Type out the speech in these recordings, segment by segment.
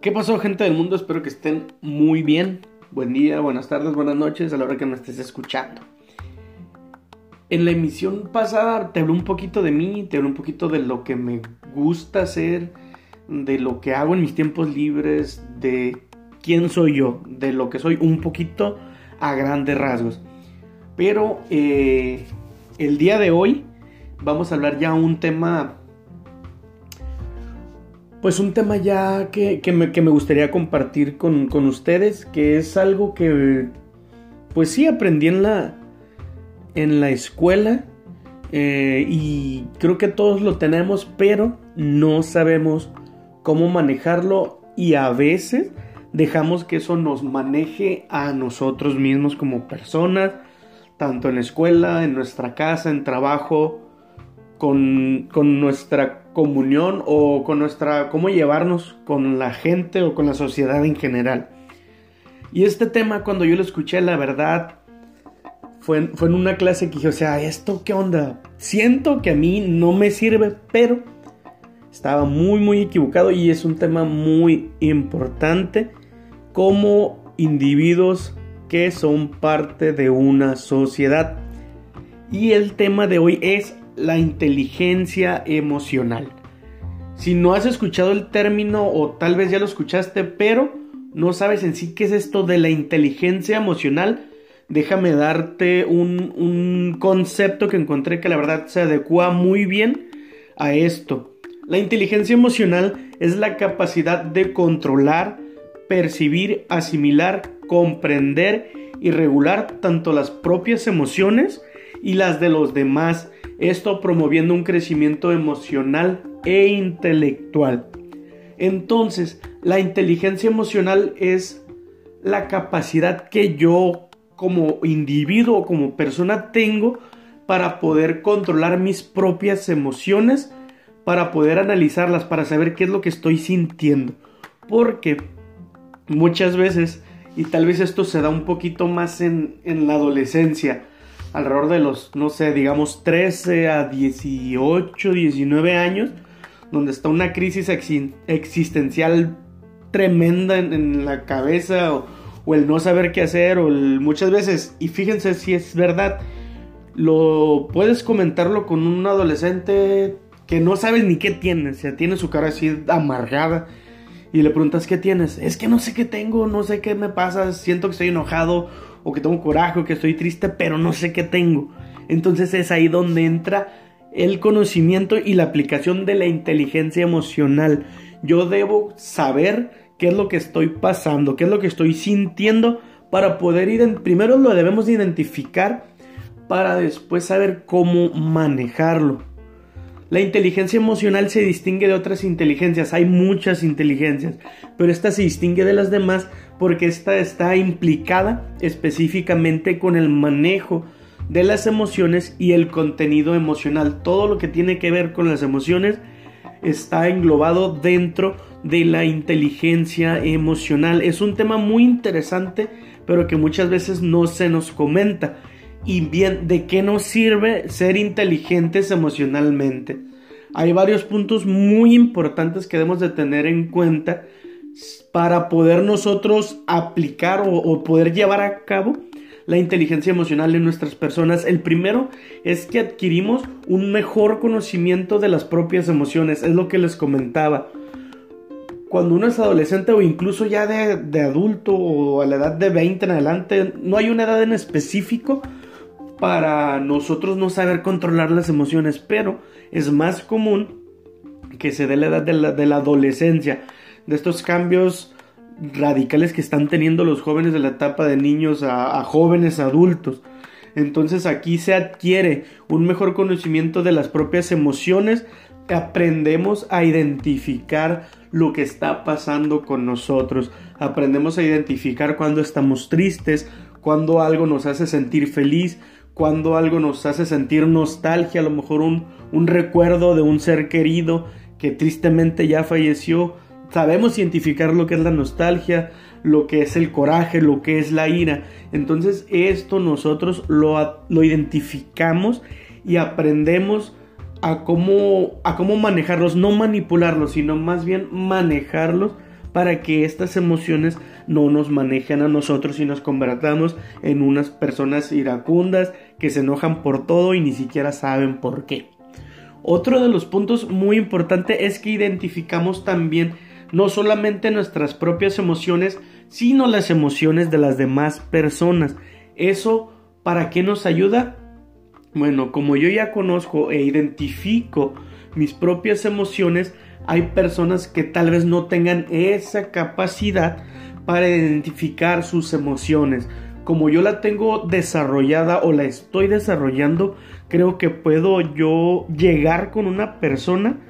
¿Qué pasó gente del mundo? Espero que estén muy bien. Buen día, buenas tardes, buenas noches a la hora que me estés escuchando. En la emisión pasada te hablé un poquito de mí, te hablé un poquito de lo que me gusta hacer, de lo que hago en mis tiempos libres, de quién soy yo, de lo que soy un poquito a grandes rasgos. Pero eh, el día de hoy vamos a hablar ya un tema pues un tema ya que, me, gustaría compartir con, ustedes, que es algo que pues sí aprendí en la, en la escuela eh, y creo que todos lo tenemos, pero no sabemos cómo manejarlo y a veces dejamos que eso nos maneje a nosotros mismos como personas, tanto en la escuela, en nuestra casa, en trabajo, con, con nuestra comunión o con nuestra, cómo llevarnos con la gente o con la sociedad en general. Y este tema cuando yo lo escuché, la verdad, fue, fue en una clase que dije, o sea, ¿esto qué onda? Siento que a mí no me sirve, pero estaba muy, muy equivocado y es un tema muy importante como individuos que son parte de una sociedad. Y el tema de hoy es la inteligencia emocional. Si no has escuchado el término o tal vez ya lo escuchaste, pero no sabes en sí qué es esto de la inteligencia emocional, déjame darte un, concepto que encontré que la verdad se adecua muy bien a esto. La inteligencia emocional es la capacidad de controlar, percibir, asimilar, comprender y regular tanto las propias emociones y las de los demás esto promoviendo un crecimiento emocional e intelectual. Entonces, la inteligencia emocional es la capacidad que yo como individuo como persona tengo para poder controlar mis propias emociones, para poder analizarlas, para saber qué es lo que estoy sintiendo. Porque muchas veces, y tal vez esto se da un poquito más en, en la adolescencia, alrededor de los, no sé, digamos 13 a 18, 19 años, donde está una crisis existencial tremenda en, la cabeza o, el no saber qué hacer o muchas veces, y fíjense si es verdad, lo puedes comentarlo con un adolescente que no sabes ni qué tiene, o sea, tiene su cara así amargada y le preguntas qué tienes, es que no sé qué tengo, no sé qué me pasa, siento que estoy enojado o que tengo coraje o que estoy triste, pero no sé qué tengo. Entonces es ahí donde entra el conocimiento y la aplicación de la inteligencia emocional. Yo debo saber qué es lo que estoy pasando, qué es lo que estoy sintiendo para poder ir, primero lo debemos identificar para después saber cómo manejarlo. La inteligencia emocional se distingue de otras inteligencias, hay muchas inteligencias, pero esta se distingue de las demás porque esta está implicada específicamente con el manejo de las emociones y el contenido emocional. Todo lo que tiene que ver con las emociones está englobado dentro de la inteligencia emocional. Es un tema muy interesante, pero que muchas veces no se nos comenta. Y bien, ¿de qué nos sirve ser inteligentes emocionalmente? Hay varios puntos muy importantes que debemos de tener en cuenta para poder nosotros aplicar o, poder llevar a cabo la inteligencia emocional en nuestras personas. El primero es que adquirimos un mejor conocimiento de las propias emociones, es lo que les comentaba. Cuando uno es adolescente o incluso ya de, de adulto o a la edad de 20 en adelante, no hay una edad en específico para nosotros no saber controlar las emociones, pero es más común que se dé la edad de la, adolescencia de estos cambios radicales que están teniendo los jóvenes de la etapa de niños a, jóvenes adultos. Entonces aquí se adquiere un mejor conocimiento de las propias emociones, aprendemos a identificar lo que está pasando con nosotros, aprendemos a identificar cuando estamos tristes, cuando algo nos hace sentir feliz, cuando algo nos hace sentir nostalgia, a lo mejor un, un recuerdo de un ser querido que tristemente ya falleció, sabemos identificar lo que es la nostalgia, lo que es el coraje, lo que es la ira. Entonces esto nosotros lo, lo identificamos y aprendemos a cómo, a cómo manejarlos, no manipularlos, sino más bien manejarlos para que estas emociones no nos manejen a nosotros y nos convertamos en unas personas iracundas que se enojan por todo y ni siquiera saben por qué. Otro de los puntos muy importantes es que identificamos también no solamente nuestras propias emociones, sino las emociones de las demás personas. ¿Eso para qué nos ayuda? Bueno, como yo ya conozco e identifico mis propias emociones, hay personas que tal vez no tengan esa capacidad para identificar sus emociones. Como yo la tengo desarrollada o la estoy desarrollando, creo que puedo yo llegar con una persona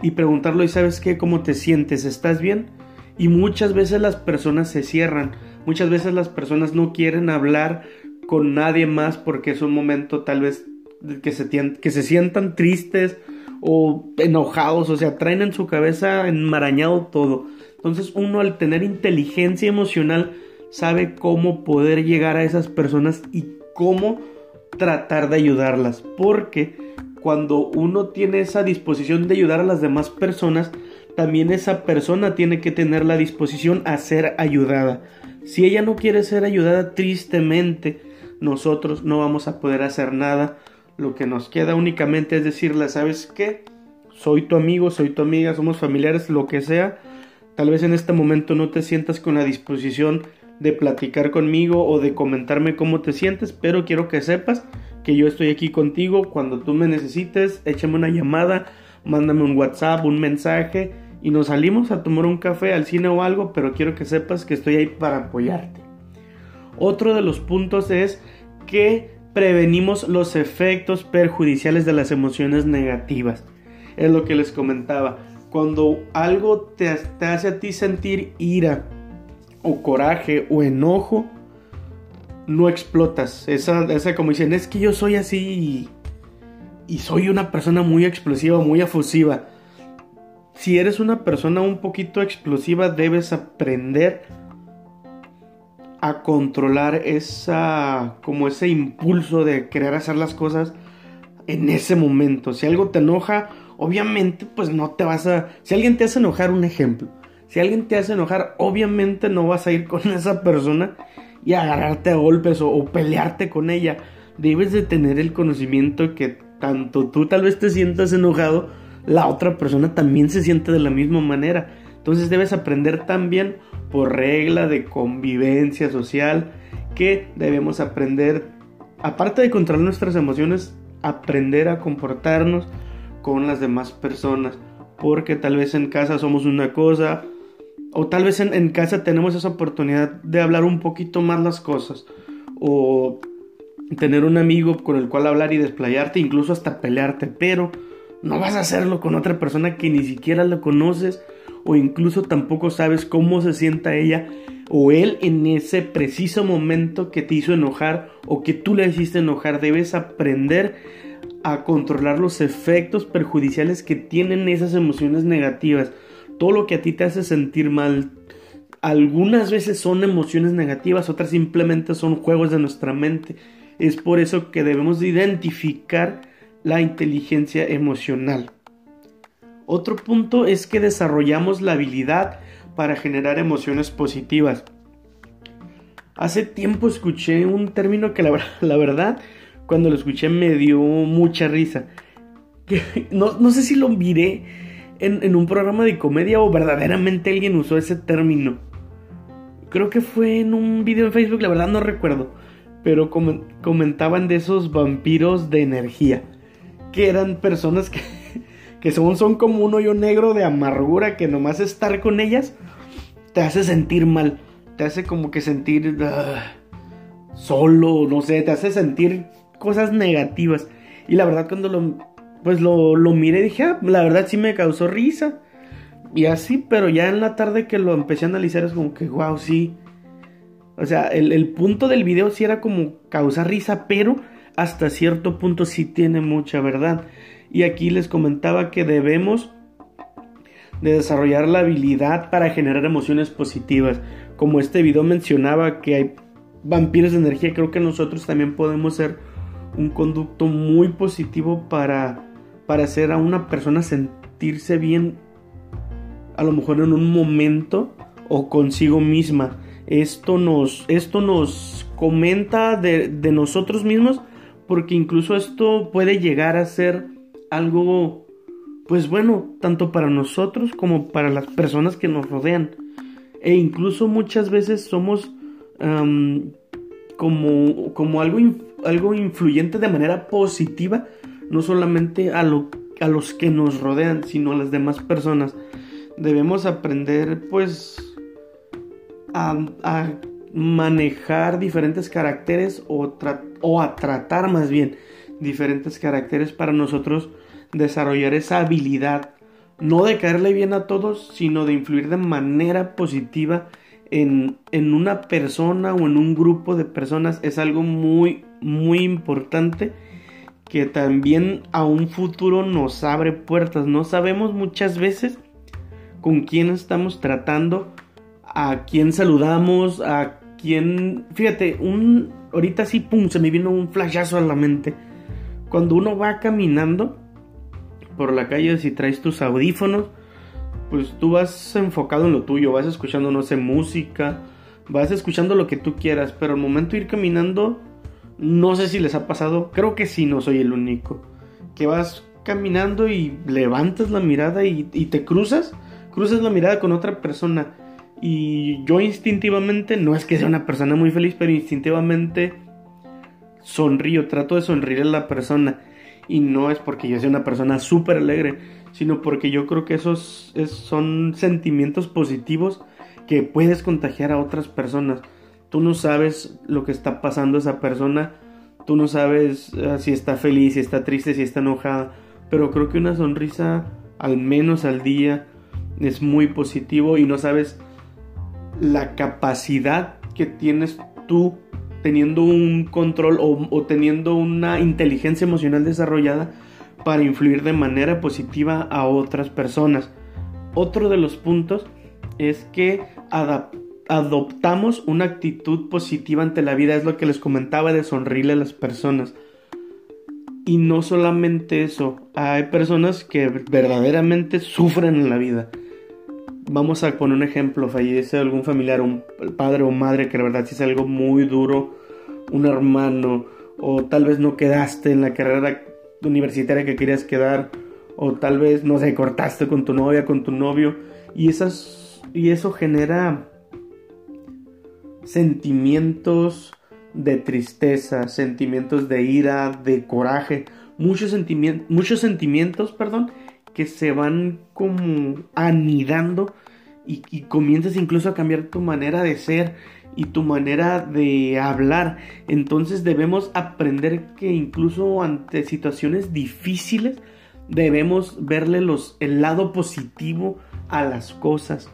y preguntarlo y sabes qué, cómo te sientes, ¿estás bien? Y muchas veces las personas se cierran, muchas veces las personas no quieren hablar con nadie más porque es un momento tal vez que se, que se sientan tristes o enojados, o sea, traen en su cabeza enmarañado todo. Entonces uno al tener inteligencia emocional sabe cómo poder llegar a esas personas y cómo tratar de ayudarlas. Porque cuando uno tiene esa disposición de ayudar a las demás personas, también esa persona tiene que tener la disposición a ser ayudada. Si ella no quiere ser ayudada, tristemente, nosotros no vamos a poder hacer nada. Lo que nos queda únicamente es decirle, ¿sabes qué? Soy tu amigo, soy tu amiga, somos familiares, lo que sea. Tal vez en este momento no te sientas con la disposición de platicar conmigo o de comentarme cómo te sientes, pero quiero que sepas que yo estoy aquí contigo cuando tú me necesites, échame una llamada, mándame un WhatsApp, un mensaje y nos salimos a tomar un café al cine o algo, pero quiero que sepas que estoy ahí para apoyarte. Otro de los puntos es que prevenimos los efectos perjudiciales de las emociones negativas. Es lo que les comentaba. Cuando algo te, te hace a ti sentir ira o coraje o enojo, no explotas. Esa, esa como dicen, es que yo soy así y, soy una persona muy explosiva, muy afusiva. Si eres una persona un poquito explosiva, debes aprender a controlar esa como ese impulso de querer hacer las cosas en ese momento. Si algo te enoja, obviamente pues no te vas a si alguien te hace enojar un ejemplo, si alguien te hace enojar, obviamente no vas a ir con esa persona y agarrarte a golpes o, pelearte con ella. Debes de tener el conocimiento que tanto tú tal vez te sientas enojado, la otra persona también se siente de la misma manera. Entonces debes aprender también por regla de convivencia social que debemos aprender, aparte de controlar nuestras emociones, aprender a comportarnos con las demás personas. Porque tal vez en casa somos una cosa, o tal vez en, casa tenemos esa oportunidad de hablar un poquito más las cosas, o tener un amigo con el cual hablar y desplayarte, incluso hasta pelearte, pero no vas a hacerlo con otra persona que ni siquiera la conoces o incluso tampoco sabes cómo se sienta ella o él en ese preciso momento que te hizo enojar o que tú le hiciste enojar. Debes aprender a controlar los efectos perjudiciales que tienen esas emociones negativas. Todo lo que a ti te hace sentir mal. Algunas veces son emociones negativas, otras simplemente son juegos de nuestra mente. Es por eso que debemos identificar la inteligencia emocional. Otro punto es que desarrollamos la habilidad para generar emociones positivas. Hace tiempo escuché un término que la, verdad, cuando lo escuché me dio mucha risa. No, sé si lo miré en, un programa de comedia o verdaderamente alguien usó ese término. Creo que fue en un video en Facebook, la verdad no recuerdo. Pero comentaban de esos vampiros de energía. Que eran personas que que son, son como un hoyo negro de amargura que nomás estar con ellas te hace sentir mal, te hace como que sentir ah, solo, no sé, te hace sentir cosas negativas. Y la verdad cuando lo, pues lo, lo miré dije, ah, la verdad sí me causó risa. Y así, pero ya en la tarde que lo empecé a analizar es como que, wow, sí. O sea, el, el punto del video sí era como causar risa, pero hasta cierto punto sí tiene mucha verdad. Y aquí les comentaba que debemos de desarrollar la habilidad para generar emociones positivas. Como este video mencionaba que hay vampiros de energía, creo que nosotros también podemos ser un conducto muy positivo para, para hacer a una persona sentirse bien, a lo mejor en un momento o consigo misma. Esto nos, esto nos comenta de, de nosotros mismos porque incluso esto puede llegar a ser algo, pues bueno, tanto para nosotros como para las personas que nos rodean. E incluso muchas veces somos como, como algo, algo influyente de manera positiva, no solamente a, lo, a los que nos rodean, sino a las demás personas. Debemos aprender pues a, manejar diferentes caracteres o, o a tratar más bien diferentes caracteres para nosotros desarrollar esa habilidad no de caerle bien a todos, sino de influir de manera positiva en, en, una persona o en un grupo de personas es algo muy, muy importante que también a un futuro nos abre puertas. No sabemos muchas veces con quién estamos tratando, a quién saludamos, a quién... Fíjate, un... ahorita sí, pum, se me vino un flashazo a la mente. Cuando uno va caminando por la calle, si traes tus audífonos, pues tú vas enfocado en lo tuyo, vas escuchando, no sé, música, vas escuchando lo que tú quieras, pero al momento ir caminando, no sé si les ha pasado, creo que sí, no soy el único, que vas caminando y levantas la mirada y, te cruzas, cruzas la mirada con otra persona y yo instintivamente, no es que sea una persona muy feliz, pero instintivamente sonrío, trato de sonreír a la persona. Y no es porque yo sea una persona súper alegre, sino porque yo creo que esos son sentimientos positivos que puedes contagiar a otras personas. Tú no sabes lo que está pasando esa persona, tú no sabes ah, si está feliz, si está triste, si está enojada, pero creo que una sonrisa al menos al día es muy positivo y no sabes la capacidad que tienes tú teniendo un control o, teniendo una inteligencia emocional desarrollada para influir de manera positiva a otras personas. Otro de los puntos es que adoptamos una actitud positiva ante la vida, es lo que les comentaba de sonreírle a las personas. Y no solamente eso, hay personas que verdaderamente sufren en la vida vamos a poner un ejemplo, fallece algún familiar, un padre o madre que la verdad si es algo muy duro, un hermano, o tal vez no quedaste en la carrera universitaria que querías quedar, o tal vez, no sé, cortaste con tu novia, con tu novio, y, esas, y eso genera sentimientos de tristeza, sentimientos de ira, de coraje, muchos, sentimientos, muchos sentimientos, perdón, que se van como anidando y, comienzas incluso a cambiar tu manera de ser y tu manera de hablar. Entonces debemos aprender que incluso ante situaciones difíciles debemos verle los, el lado positivo a las cosas.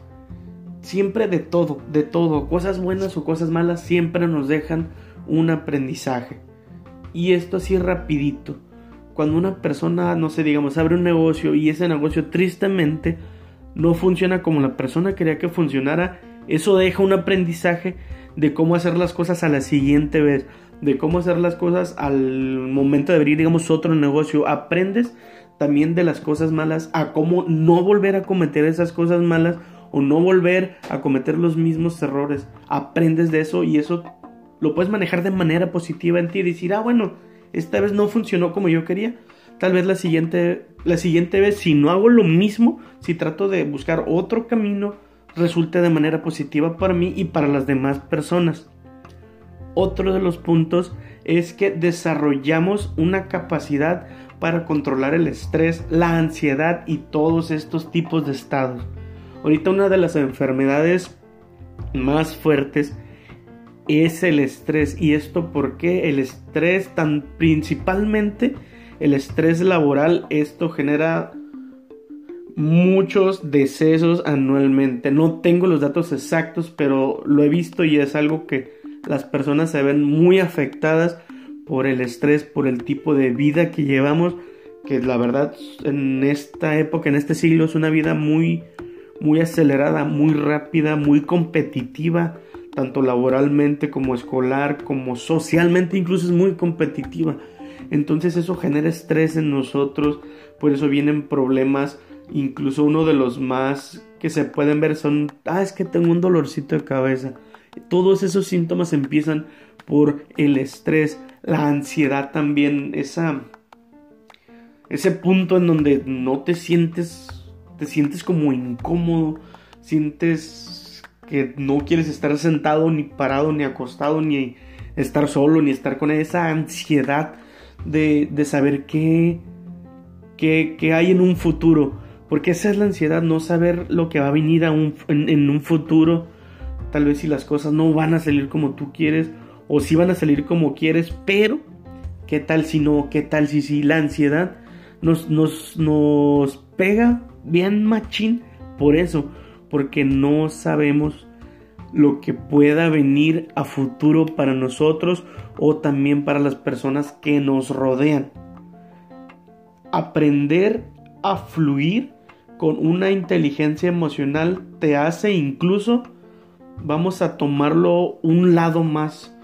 Siempre de todo, de todo, cosas buenas o cosas malas siempre nos dejan un aprendizaje. Y esto así rapidito cuando una persona, no sé, digamos, abre un negocio y ese negocio tristemente no funciona como la persona quería que funcionara, eso deja un aprendizaje de cómo hacer las cosas a la siguiente vez, de cómo hacer las cosas al momento de abrir, digamos, otro negocio. Aprendes también de las cosas malas a cómo no volver a cometer esas cosas malas o no volver a cometer los mismos errores. Aprendes de eso y eso lo puedes manejar de manera positiva en ti y decir, ah, bueno, esta vez no funcionó como yo quería. Tal vez la siguiente, la siguiente vez, si no hago lo mismo, si trato de buscar otro camino, resulte de manera positiva para mí y para las demás personas. Otro de los puntos es que desarrollamos una capacidad para controlar el estrés, la ansiedad y todos estos tipos de estados. Ahorita una de las enfermedades más fuertes es el estrés. ¿Y esto porque El estrés, tan principalmente el estrés laboral, esto genera muchos decesos anualmente. No tengo los datos exactos, pero lo he visto y es algo que las personas se ven muy afectadas por el estrés, por el tipo de vida que llevamos, que la verdad en esta época, en este siglo es una vida muy muy acelerada, muy rápida, muy competitiva tanto laboralmente como escolar, como socialmente, incluso es muy competitiva. Entonces eso genera estrés en nosotros, por eso vienen problemas Incluso uno de los más que se pueden ver son, ah, es que tengo un dolorcito de cabeza. Todos esos síntomas empiezan por el estrés, la ansiedad también, esa, ese punto en donde no te sientes, te sientes como incómodo, sientes que no quieres estar sentado, ni parado, ni acostado, ni estar solo, ni estar con esa ansiedad de, de saber qué, qué, hay en un futuro. Porque esa es la ansiedad, no saber lo que va a venir en, un futuro. Tal vez si las cosas no van a salir como tú quieres o si van a salir como quieres, pero ¿qué tal si no? ¿Qué tal si sí? La ansiedad nos, nos, nos pega bien machín por eso, porque no sabemos lo que pueda venir a futuro para nosotros o también para las personas que nos rodean. Aprender a fluir con una inteligencia emocional te hace incluso, vamos a tomarlo un lado más,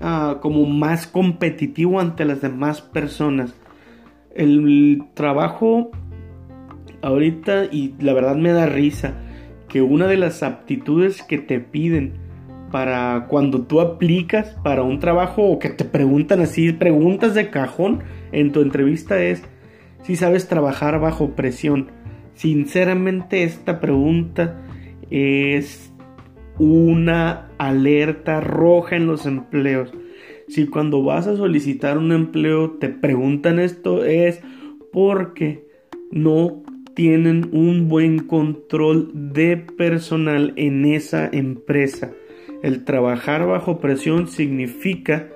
ah, como más competitivo ante las demás personas. El trabajo ahorita, y la verdad me da risa, que una de las aptitudes que te piden para cuando tú aplicas para un trabajo o que te preguntan así, preguntas de cajón en tu entrevista es si sabes trabajar bajo presión. Sinceramente esta pregunta es una alerta roja en los empleos. Si cuando vas a solicitar un empleo te preguntan esto es porque no tienen un buen control de personal en esa empresa. El trabajar bajo presión significa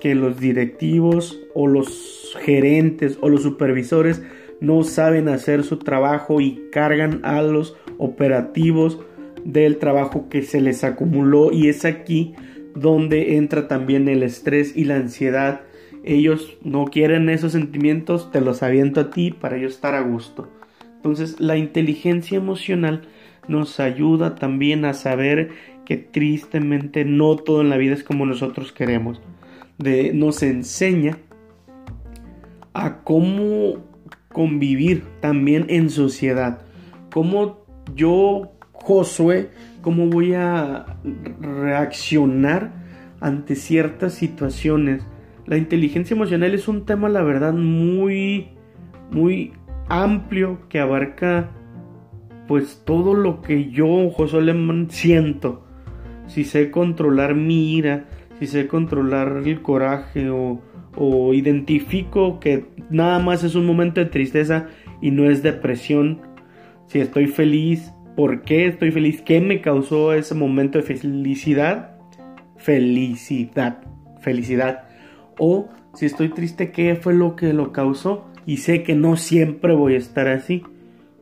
que los directivos o los gerentes o los supervisores no saben hacer su trabajo y cargan a los operativos del trabajo que se les acumuló y es aquí donde entra también el estrés y la ansiedad. Ellos no quieren esos sentimientos, te los aviento a ti para yo estar a gusto. Entonces la inteligencia emocional nos ayuda también a saber que tristemente no todo en la vida es como nosotros queremos. De, nos enseña a cómo convivir también en sociedad. Cómo yo, Josué, cómo voy a reaccionar ante ciertas situaciones. La inteligencia emocional es un tema, la verdad, muy, muy amplio que abarca pues todo lo que yo, José Alemán, siento. Si sé controlar mi ira, si sé controlar el coraje o, o identifico que nada más es un momento de tristeza y no es depresión. Si estoy feliz, ¿por qué estoy feliz? ¿Qué me causó ese momento de felicidad? Felicidad, felicidad. O si estoy triste, ¿qué fue lo que lo causó? Y sé que no siempre voy a estar así.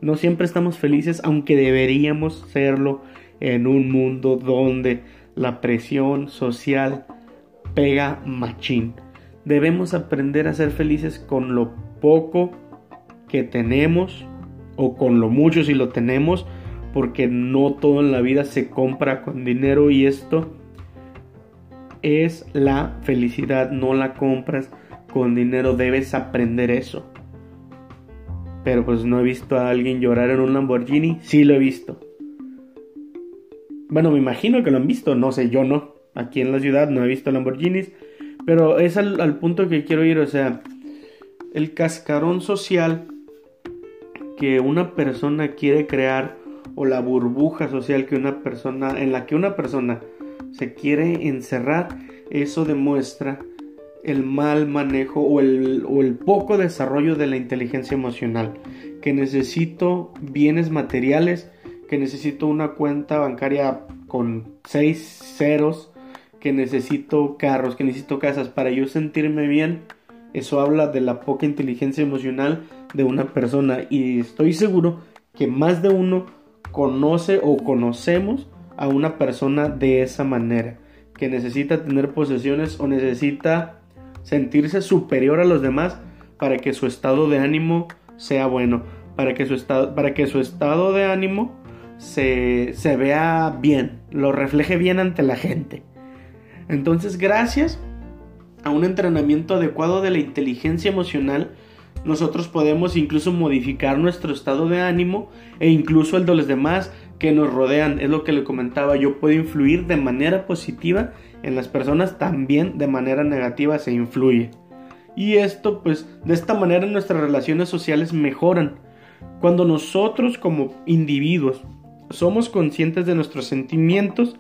No siempre estamos felices, aunque deberíamos serlo en un mundo donde la presión social pega machín. Debemos aprender a ser felices con lo poco que tenemos o con lo mucho si lo tenemos, porque no todo en la vida se compra con dinero y esto es la felicidad, no la compras con dinero, debes aprender eso pero pues no he visto a alguien llorar en un Lamborghini. Sí lo he visto. Bueno, me imagino que lo han visto, no sé, yo no. Aquí en la ciudad no he visto Lamborghinis, pero es al, punto que quiero ir, o sea, el cascarón social que una persona quiere crear o la burbuja social que una persona en la que una persona se quiere encerrar, eso demuestra el mal manejo o el, poco desarrollo de la inteligencia emocional, que necesito bienes materiales, que necesito una cuenta bancaria con seis ceros, que necesito carros, que necesito casas para yo sentirme bien. Eso habla de la poca inteligencia emocional de una persona y estoy seguro que más de uno conoce o conocemos a una persona de esa manera, que necesita tener posesiones o necesita sentirse superior a los demás para que su estado de ánimo sea bueno, para que su estado, para que su estado de ánimo se, se vea bien, lo refleje bien ante la gente. Entonces, gracias a un entrenamiento adecuado de la inteligencia emocional, nosotros podemos incluso modificar nuestro estado de ánimo e incluso el de los demás que nos rodean. Es lo que le comentaba, yo puedo influir de manera positiva en las personas, también de manera negativa se influye. Y esto, pues, de esta manera nuestras relaciones sociales mejoran. Cuando nosotros como individuos somos conscientes de nuestros sentimientos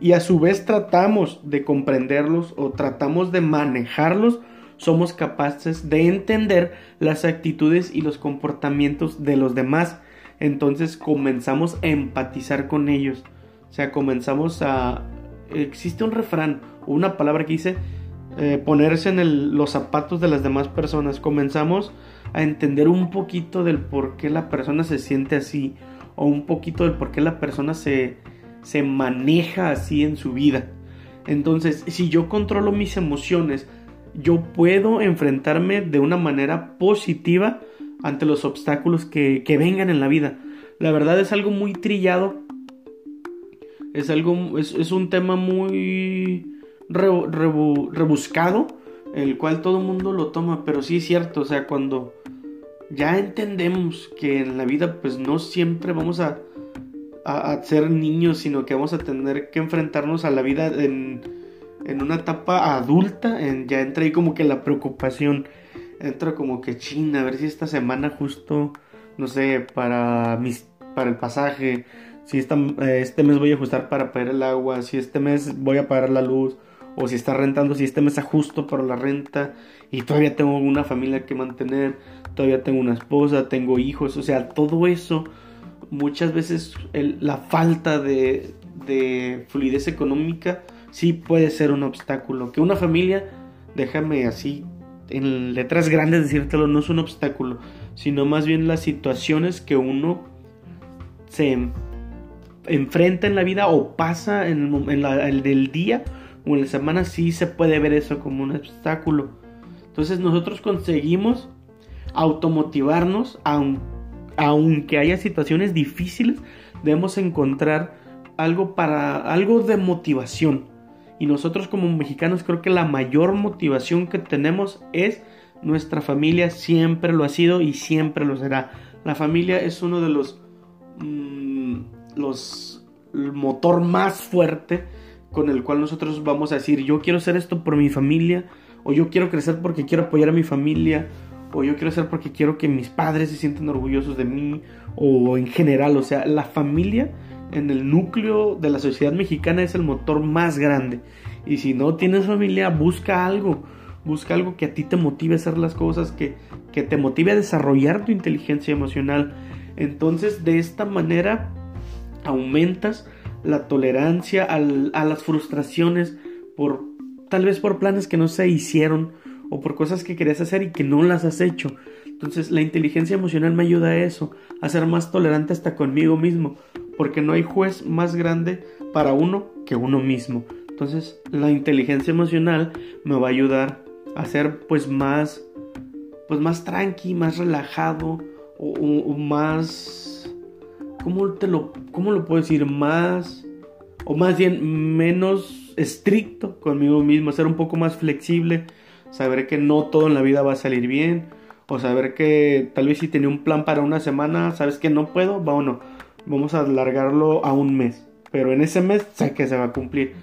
y a su vez tratamos de comprenderlos o tratamos de manejarlos, somos capaces de entender las actitudes y los comportamientos de los demás. Entonces comenzamos a empatizar con ellos. O sea, comenzamos a... Existe un refrán o una palabra que dice eh, ponerse en los zapatos de las demás personas. Comenzamos a entender un poquito del por qué la persona se siente así o un poquito del por qué la persona se, se maneja así en su vida. Entonces, si yo controlo mis emociones, yo puedo enfrentarme de una manera positiva ante los obstáculos que, vengan en la vida. La verdad es algo muy trillado. Es algo. Es, un tema muy rebuscado. El cual todo mundo lo toma. Pero sí es cierto. O sea, cuando ya entendemos que en la vida, pues no siempre vamos a, a, ser niños. Sino que vamos a tener que enfrentarnos a la vida en, en una etapa adulta. En, ya entra ahí como que la preocupación entro como que china, a ver si esta semana justo, no sé, para mis, para el pasaje, si esta, eh, este mes voy a ajustar para pagar el agua, si este mes voy a pagar la luz, o si está rentando, si este mes ajusto para la renta, y todavía tengo una familia que mantener, todavía tengo una esposa, tengo hijos, o sea, todo eso, muchas veces la falta de, de fluidez económica sí puede ser un obstáculo, que una familia, déjame así en letras grandes decírtelo no es un obstáculo, sino más bien las situaciones que uno se enfrenta en la vida o pasa en, el del día o en la semana, sí se puede ver eso como un obstáculo. Entonces nosotros conseguimos automotivarnos, aunque haya situaciones difíciles, debemos encontrar algo para algo de motivación y nosotros como mexicanos creo que la mayor motivación que tenemos es nuestra familia, siempre lo ha sido y siempre lo será. La familia es uno de los, mm, los el motor más fuerte con el cual nosotros vamos a decir yo quiero hacer esto por mi familia o yo quiero crecer porque quiero apoyar a mi familia o yo quiero hacer porque quiero que mis padres se sientan orgullosos de mí o en general, o sea, la familia en el núcleo de la sociedad mexicana es el motor más grande. Y si no tienes familia, busca algo. Busca algo que a ti te motive a hacer las cosas, que, que te motive a desarrollar tu inteligencia emocional. Entonces, de esta manera, aumentas la tolerancia a las frustraciones por tal vez por planes que no se hicieron o por cosas que querías hacer y que no las has hecho. Entonces la inteligencia emocional me ayuda a eso, a ser más tolerante hasta conmigo mismo, porque no hay juez más grande para uno que uno mismo. Entonces la inteligencia emocional me va a ayudar a ser pues más pues más tranqui, más relajado o, más ¿cómo te lo cómo lo puedo decir? más o más bien menos estricto conmigo mismo, ser un poco más flexible, saber que no todo en la vida va a salir bien o saber que tal vez si tenía un plan para una semana, sabes que no puedo, bueno, vamos a alargarlo a un mes, pero en ese mes sé que se va a cumplir.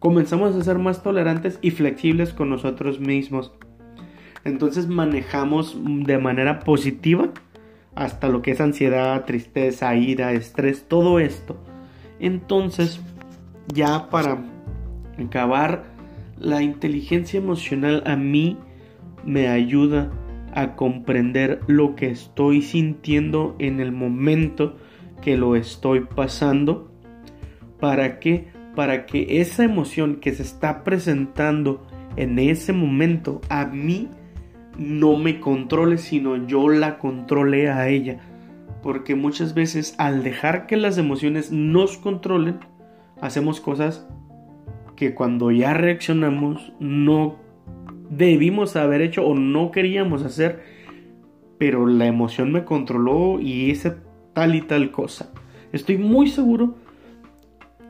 Comenzamos a ser más tolerantes y flexibles con nosotros mismos. Entonces manejamos de manera positiva hasta lo que es ansiedad, tristeza, ira, estrés, todo esto. Entonces, ya para acabar, la inteligencia emocional a mí me ayuda a comprender lo que estoy sintiendo en el momento que lo estoy pasando. ¿Para qué? Para que esa emoción que se está presentando en ese momento a mí no me controle, sino yo la controle a ella. Porque muchas veces al dejar que las emociones nos controlen, hacemos cosas que cuando ya reaccionamos no debimos haber hecho o no queríamos hacer, pero la emoción me controló y hice tal y tal cosa. Estoy muy seguro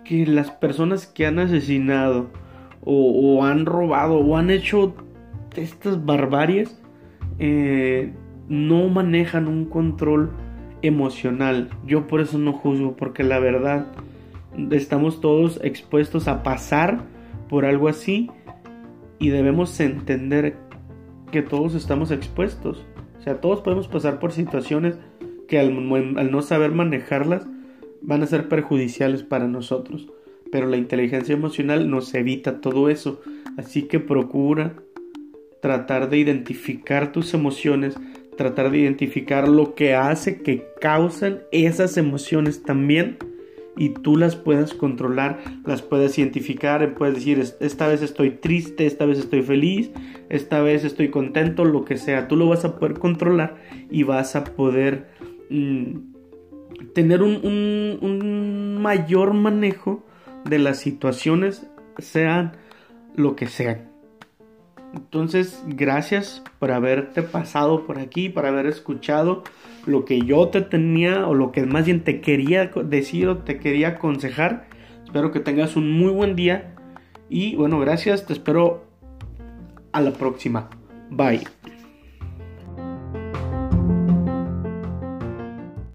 que las personas que han asesinado o, han robado o han hecho estas barbaries, eh, no manejan un control emocional. Yo por eso no juzgo, porque la verdad estamos todos expuestos a pasar por algo así y debemos entender que todos estamos expuestos. O sea, todos podemos pasar por situaciones que al, no saber manejarlas van a ser perjudiciales para nosotros. Pero la inteligencia emocional nos evita todo eso. Así que procura tratar de identificar tus emociones, tratar de identificar lo que hace que causan esas emociones también y tú las puedas controlar, las puedes identificar, puedes decir, esta vez estoy triste, esta vez estoy feliz, esta vez estoy contento, lo que sea, tú lo vas a poder controlar y vas a poder mm, tener un, un mayor manejo de las situaciones, sean lo que sean. Entonces, gracias por haberte pasado por aquí, por haber escuchado lo que yo te tenía o lo que más bien te quería decir o te quería aconsejar. Espero que tengas un muy buen día y bueno, gracias, te espero a la próxima. Bye.